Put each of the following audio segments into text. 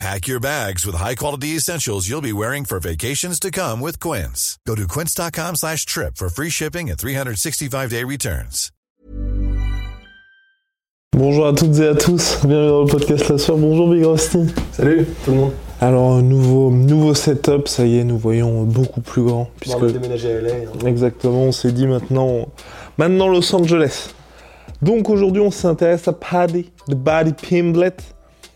Pack your bags with high-quality essentials you'll be wearing for vacations to come with Quince. Go to quince.com slash trip for free shipping and 365-day returns. Bonjour à toutes et à tous, bienvenue dans le podcast La Soeur. Bonjour Big Rusty. Salut tout le monde. Alors, nouveau, nouveau setup, ça y est, nous voyons beaucoup plus grand. Puisque... On va déménager à LA. Hein. Exactement, on s'est dit maintenant, maintenant Los Angeles. Donc aujourd'hui, on s'intéresse à Paddy, de Buddy Pimblet.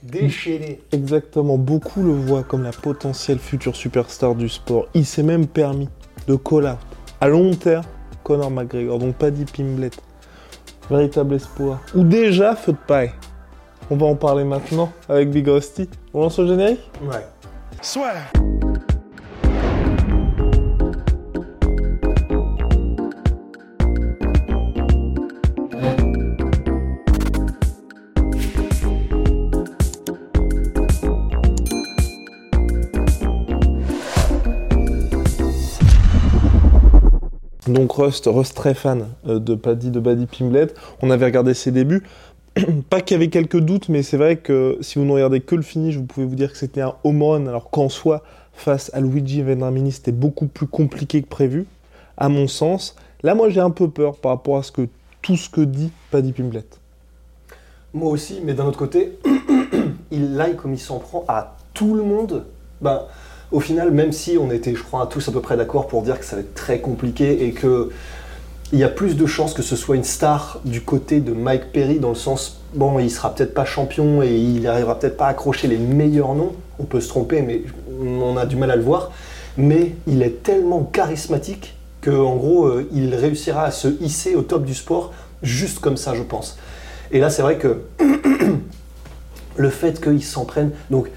Déchaîné. Exactement, beaucoup le voient comme la potentielle future superstar du sport. Il s'est même permis de call out à long terme Conor McGregor, donc Paddy Pimblet. Véritable espoir. Ou déjà feu de paille. On va en parler maintenant avec Big Rusty. On lance le générique? Ouais. Soit. Rust, Rust très fan euh, de Paddy, de Paddy Pimblet. On avait regardé ses débuts. Pas qu'il y avait quelques doutes, mais c'est vrai que si vous ne regardez que le finish, vous pouvez vous dire que c'était un home alors qu'en soi, face à Luigi Vendramini, c'était beaucoup plus compliqué que prévu, à mon sens. Là, moi, j'ai un peu peur par rapport à ce que, tout ce que dit Paddy Pimblet. Moi aussi, mais d'un autre côté, il like comme il s'en prend à tout le monde. Ben, au final, même si on était, je crois, tous à peu près d'accord pour dire que ça va être très compliqué et que il y a plus de chances que ce soit une star du côté de Mike Perry dans le sens bon il sera peut-être pas champion et il arrivera peut-être pas à accrocher les meilleurs noms. On peut se tromper mais on a du mal à le voir. Mais il est tellement charismatique que en gros euh, il réussira à se hisser au top du sport juste comme ça je pense. Et là c'est vrai que le fait qu'il s'en prenne donc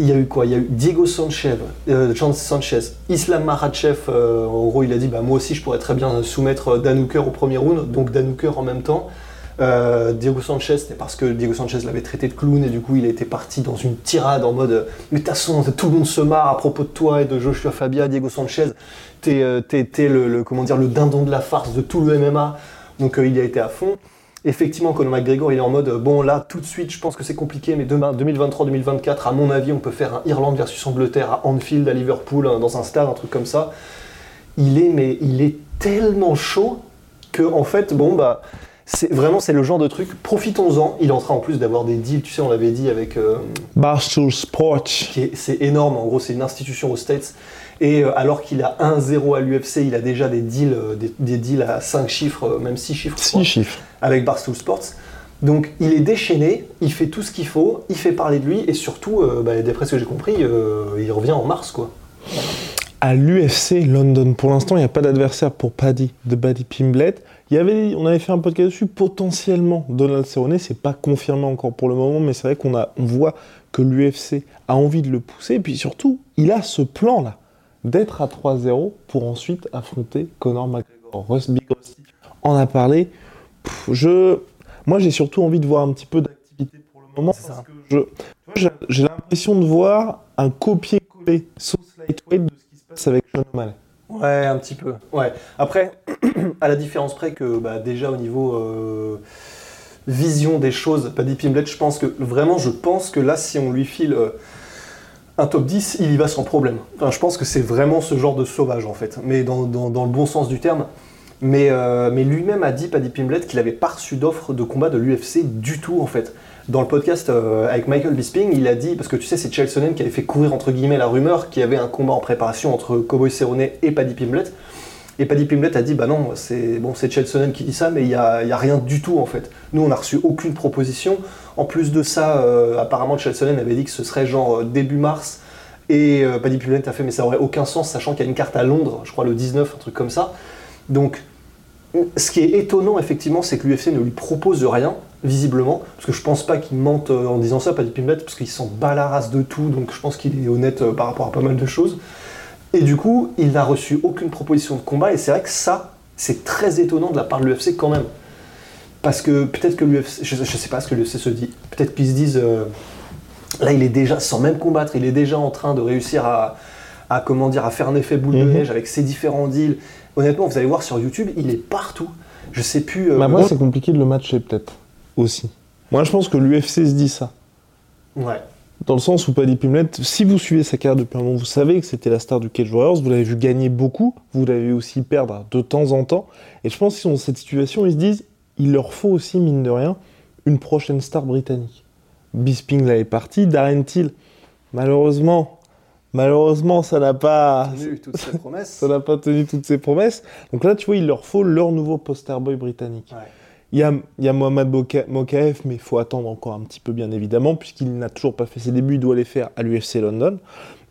il y a eu quoi? Il y a eu Diego Sanchez, euh, Sanchez, Islam Makhachev. Euh, en gros, il a dit bah, Moi aussi, je pourrais très bien soumettre Dan Hooker au premier round, donc Dan Hooker en même temps. Euh, Diego Sanchez, c'était parce que Diego Sanchez l'avait traité de clown et du coup il était parti dans une tirade en mode Mais façon, tout le monde se marre à propos de toi et de Joshua Fabia, Diego Sanchez, t'es le, le, le dindon de la farce de tout le MMA. Donc il a été à fond. Effectivement, Conor McGregor, il est en mode bon là tout de suite, je pense que c'est compliqué, mais demain 2023-2024, à mon avis, on peut faire un Irlande versus Angleterre à Anfield, à Liverpool, hein, dans un stade, un truc comme ça. Il est mais il est tellement chaud que en fait, bon bah c'est vraiment c'est le genre de truc. Profitons-en. Il est en train en plus d'avoir des deals, tu sais, on l'avait dit avec euh, Barstool Sports. C'est énorme. En gros, c'est une institution aux States. Et euh, alors qu'il a 1-0 à l'UFC, il a déjà des deals, euh, des, deals à 5 chiffres, euh, même 6 chiffres. 6 chiffres. Avec Barstool Sports. Donc il est déchaîné, il fait tout ce qu'il faut, il fait parler de lui, et surtout, bah, d'après ce que j'ai compris, il revient en mars, quoi. À l'UFC London, pour l'instant, il n'y a pas d'adversaire pour Paddy de Paddy Pimblet. Il y avait, on avait fait un podcast dessus, potentiellement Donald Cerrone, c'est pas confirmé encore pour le moment, mais c'est vrai qu'on on voit que l'UFC a envie de le pousser, et puis surtout, il a ce plan-là d'être à 3-0 pour ensuite affronter Conor McGregor. Russ Big en a parlé. je, moi, j'ai surtout envie de voir un petit peu d'activité pour le moment parce que j'ai l'impression de voir un copier-coller sauce lightweight de ce qui se passe avec Sean O'Malley. Ouais, un petit peu. Ouais. Après, à la différence près que bah, déjà au niveau euh, vision des choses, Paddy Pimblet, je pense que vraiment, je pense que là, si on lui file euh, un top 10, il y va sans problème. Je pense que c'est vraiment ce genre de sauvage en fait, mais dans, le bon sens du terme. Mais, euh, mais lui-même a dit, Paddy Pimblet, qu'il n'avait pas reçu d'offre de combat de l'UFC du tout en fait. Dans le podcast euh, avec Michael Bisping, il a dit, parce que tu sais, c'est Chelsonen qui avait fait courir entre guillemets la rumeur qu'il y avait un combat en préparation entre Cowboy Cerrone et Paddy Pimblet. Et Paddy Pimblet a dit bah non, c'est bon, c'est Chelsonen qui dit ça, mais il n'y a, a, rien du tout en fait. Nous, on n'a reçu aucune proposition. En plus de ça, euh, apparemment, Chelsonen avait dit que ce serait genre euh, début mars. Et euh, Paddy Pimblet a fait, mais ça aurait aucun sens, sachant qu'il y a une carte à Londres, je crois le 19, un truc comme ça. Donc, ce qui est étonnant, effectivement, c'est que l'UFC ne lui propose rien, visiblement, parce que je pense pas qu'il mente en disant ça, Paddy Pimblet, parce qu'il s'en bat la race de tout, donc je pense qu'il est honnête par rapport à pas mal de choses. Et du coup, il n'a reçu aucune proposition de combat, et c'est vrai que ça, c'est très étonnant de la part de l'UFC quand même. Parce que peut-être que l'UFC, je, je sais pas ce que l'UFC se dit, peut-être qu'ils se disent, euh, là il est déjà, sans même combattre, il est déjà en train de réussir à, à comment dire, à faire un effet boule de Mhm. neige avec ses différents deals. Honnêtement, vous allez voir sur YouTube, il est partout. Je sais plus. euh, Bah, moi, c'est compliqué de le matcher, peut-être. Aussi. Moi, je pense que l'UFC se dit ça. ouais. Dans le sens où Paddy Pimblett, si vous suivez sa carrière depuis un moment, vous savez que c'était la star du Cage Warriors, vous l'avez vu gagner beaucoup, vous l'avez vu aussi perdre de temps en temps. Et je pense qu'ils sont dans cette situation, ils se disent, il leur faut aussi, mine de rien, une prochaine star britannique. Bisping là est parti, Darren Till, malheureusement, malheureusement, ça n'a pas, Tenu toutes ses promesses. ça n'a pas tenu toutes ses promesses. Donc là, tu vois, il leur faut leur nouveau poster boy britannique. Ouais. Il y a, Mohamed Moka- Mokaev, mais il faut attendre encore un petit peu, bien évidemment, puisqu'il n'a toujours pas fait ses débuts, il doit les faire à l'UFC London.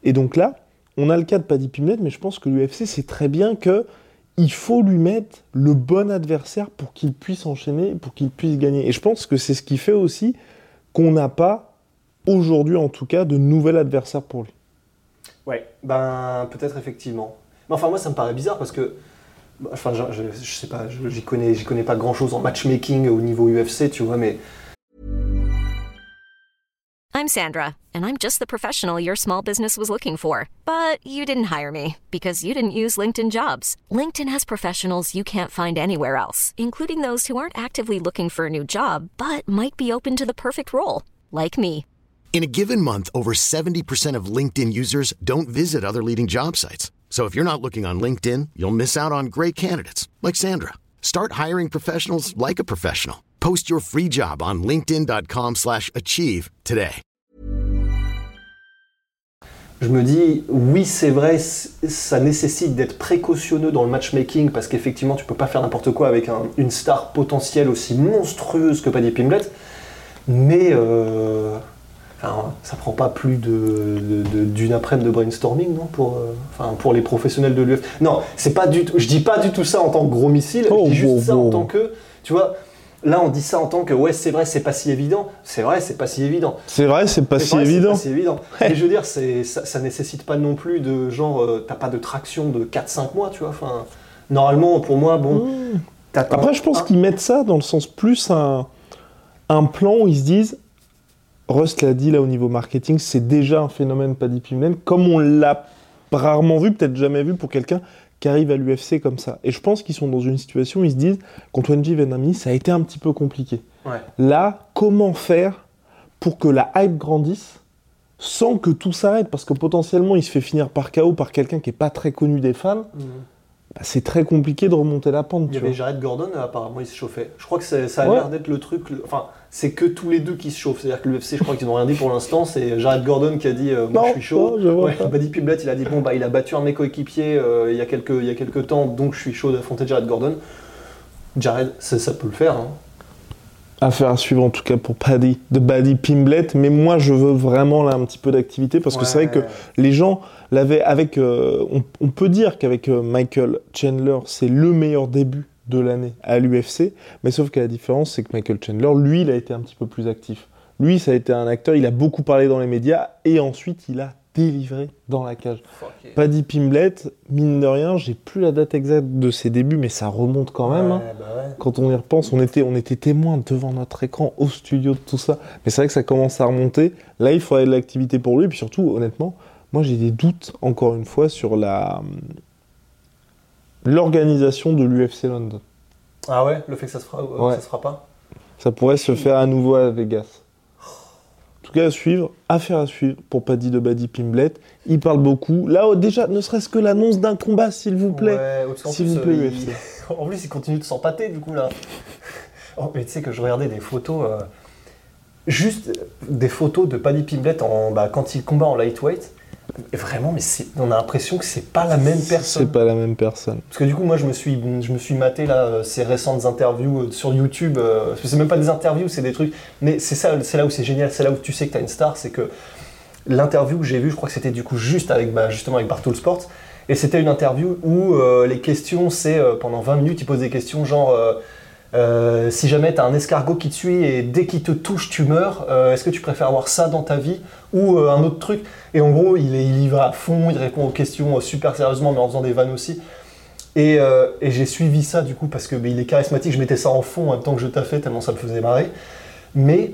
Et donc là, on a le cas de Paddy Pimblett, mais je pense que l'UFC sait très bien que il faut lui mettre le bon adversaire pour qu'il puisse enchaîner, pour qu'il puisse gagner. Et je pense que c'est ce qui fait aussi qu'on n'a pas, aujourd'hui en tout cas, de nouvel adversaire pour lui. Ouais, ben peut-être effectivement. Mais enfin, moi, ça me paraît bizarre parce que. Bah, Enfin, je, je, je sais pas, j'y connais, j'y connais pas grand chose en matchmaking au niveau UFC, tu vois, mais. I'm Sandra, and I'm just the professional your small business was looking for. But you didn't hire me because you didn't use LinkedIn jobs. LinkedIn has professionals you can't find anywhere else, including those who aren't actively looking for a new job but might be open to the perfect role, like me. In a given month, over 70% of LinkedIn users don't visit other leading job sites. So if you're not looking on LinkedIn, you'll miss out on great candidates like Sandra. Start hiring professionals like a professional. Post your free job on linkedin.com/achieve today. Je me dis, oui, c'est vrai, ça nécessite d'être précautionneux dans le matchmaking parce qu'effectivement, tu peux pas faire n'importe quoi avec un- une star potentielle aussi monstrueuse que Paddy Pimblett. Mais euh, enfin, ça prend pas plus de- d'une après-midi de brainstorming, non pour, euh, enfin, pour les professionnels de l'UFC. Non, c'est pas du tout. Je dis pas du tout ça en tant que gros missile. Oh, je dis juste wow, ça en wow. tant que, tu vois. Là, on dit ça en tant que ouais, c'est vrai, c'est pas si évident. C'est vrai, c'est pas si évident. C'est vrai, c'est pas si évident. pas si évident. Et je veux dire, ça, ça nécessite pas non plus de genre, euh, t'as pas de traction de 4-5 mois, tu vois. Enfin, normalement, pour moi, bon. t'attends Après, je pense un- qu'ils mettent ça dans le sens plus un, un plan où ils se disent, Rust l'a dit là au niveau marketing, c'est déjà un phénomène Paddy Pimblett, comme on l'a rarement vu, peut-être jamais vu pour quelqu'un qui arrive à l'UFC comme ça. Et je pense qu'ils sont dans une situation où ils se disent, contre Wenji Venami, ça a été un petit peu compliqué. Ouais. Là, comment faire pour que la hype grandisse sans que tout s'arrête? Parce que potentiellement, il se fait finir par KO par quelqu'un qui est pas très connu des fans. Mhm. Bah, c'est très compliqué de remonter la pente. Il y tu avait vois. Jared Gordon, euh, apparemment, il se chauffait. Je crois que ça a Ouais. l'air d'être le truc. Enfin, c'est que tous les deux qui se chauffent. C'est-à-dire que l'UFC, je crois qu'ils n'ont rien dit pour l'instant. C'est Jared Gordon qui a dit euh, Moi, Non, je suis chaud. non, je vois Ouais, pas. Paddy Pimblett, il a dit Bon, bah, il a battu un de mes coéquipiers euh, il, y a quelques, il y a quelques temps, donc je suis chaud d'affronter Jared Gordon. Jared, ça, ça peut le faire. hein. Affaire à suivre en tout cas pour Paddy, de Paddy Pimblett, mais moi je veux vraiment là un petit peu d'activité parce que c'est vrai que les gens l'avaient avec. euh, on, on peut dire qu'avec euh, Michael Chandler, c'est le meilleur début de l'année à l'UFC, mais sauf que la différence c'est que Michael Chandler, lui, il a été un petit peu plus actif. Lui, ça a été un acteur, il a beaucoup parlé dans les médias et ensuite il a délivré dans la cage. Paddy Pimblett, mine de rien, j'ai plus la date exacte de ses débuts, mais ça remonte quand même. hein. Bah ouais. Quand on y repense, on était, on était témoins devant notre écran, au studio de tout ça. Mais c'est vrai que ça commence à remonter. Là, il faudrait de l'activité pour lui. Et puis surtout, honnêtement, moi j'ai des doutes, encore une fois, sur la l'organisation de l'UFC London. Ah ouais, le fait que ça se fera, euh, Ouais. ça se fera pas? Ça pourrait se faire à nouveau à Vegas. En tout cas, à suivre, affaire à suivre pour Paddy de Paddy Pimblett. Il parle beaucoup. Là, oh, déjà, ne serait-ce que l'annonce d'un combat, s'il vous plaît. Ouais, S'il vous plaît, euh, UFC. il- En plus, il continue de s'empâter, du coup, là. Oh, mais tu sais que je regardais des photos, euh, juste des photos de Paddy Pimblett en, bah, quand il combat en lightweight. Et Vraiment, mais on a l'impression que c'est pas la même personne. C'est pas la même personne. Parce que du coup, moi, je me suis, je me suis maté là, euh, ces récentes interviews euh, sur YouTube. euh, parce que c'est même pas des interviews, c'est des trucs. Mais c'est ça, c'est là où c'est génial, c'est là où tu sais que t'as une star, c'est que l'interview que j'ai vue, je crois que c'était du coup juste avec, bah, justement avec Bartool Sports. Et c'était une interview où euh, les questions, c'est euh, pendant 20 minutes, il pose des questions genre euh, si jamais tu as un escargot qui te suit et dès qu'il te touche, tu meurs, euh, est-ce que tu préfères avoir ça dans ta vie ou euh, un autre truc? Et en gros, il, y va à fond, il répond aux questions super sérieusement, mais en faisant des vannes aussi. Et, j'ai suivi ça du coup parce que il est charismatique. Je mettais ça en fond en même temps que je taffais tellement ça me faisait marrer. Mais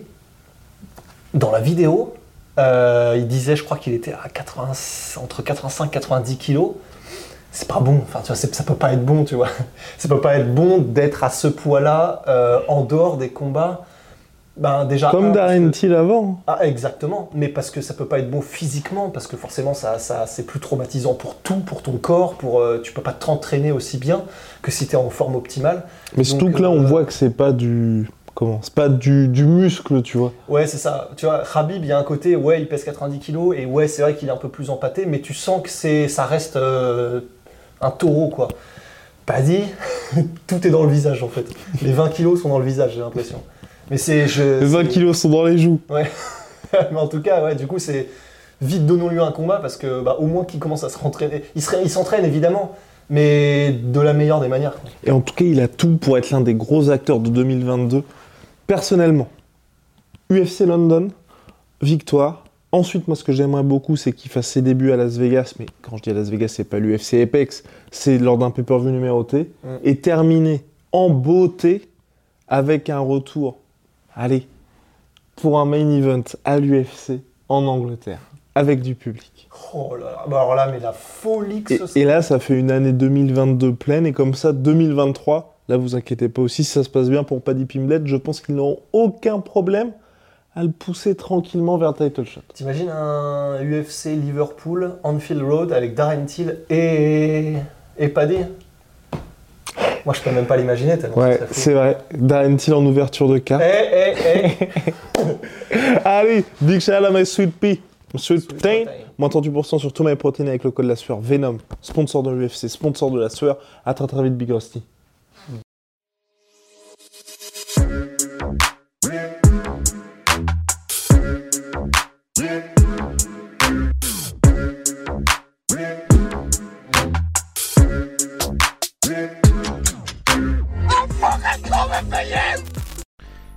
dans la vidéo, il disait, je crois qu'il était à 80, entre 85 et 90 kilos. C'est pas bon, enfin tu vois, ça peut pas être bon, tu vois. Ça peut pas être bon d'être à ce poids-là euh, en dehors des combats. Ben déjà. Comme Darren Till avant. ah, exactement, mais parce que ça peut pas être bon physiquement, parce que forcément ça, ça, c'est plus traumatisant pour tout, pour ton corps, pour, euh, tu peux pas t'entraîner aussi bien que si tu es en forme optimale. Mais surtout que là, on voit que c'est pas du. Comment C'est pas du, du muscle, tu vois. Ouais, c'est ça. Tu vois, Khabib, il y a un côté, ouais, il pèse 90 kilos, et ouais, c'est vrai qu'il est un peu plus empâté, mais tu sens que c'est, ça reste euh, un taureau, quoi. Paddy, tout est dans le visage, en fait. Les 20 kilos sont dans le visage, j'ai l'impression. Mais c'est... Je, Les 20 c'est- kilos sont dans les joues. mais en tout cas, ouais, du coup, c'est vite donnons-lui un combat parce que bah, au moins qu'il commence à se rentraîner. Il se- il s'entraîne évidemment, mais de la meilleure des manières. quoi. Et en tout cas, il a tout pour être l'un des gros acteurs de 2022. Personnellement, UFC London, victoire. Ensuite, moi, ce que j'aimerais beaucoup, c'est qu'il fasse ses débuts à Las Vegas. Mais quand je dis à Las Vegas, c'est pas l'UFC Apex, c'est lors d'un pay-per-view numéroté. Mm. Et terminer en beauté avec un retour, allez, pour un main event à l'UFC en Angleterre, avec du public. Oh là là, bah alors là, mais la folie que Et, ce et là, ça fait une année 2022 pleine, et comme ça, 2023, là, vous inquiétez pas aussi, si ça se passe bien pour Paddy Pimblett, je pense qu'ils n'auront aucun problème à le pousser tranquillement vers le title shot. T'imagines un UFC Liverpool Anfield Road avec Darren Till et et Paddy? Moi, je peux même pas l'imaginer tellement. Ouais, c'est vrai. Darren Till en ouverture de Eh, carte. eh, eh Allez, big shout out à my sweet pea. Sweet Sweet protein. protein. Moins 38% sur tous mes protéines avec le code de la sueur. Venom, sponsor de l'UFC, sponsor de la sueur. À très très vite, Big Rusty.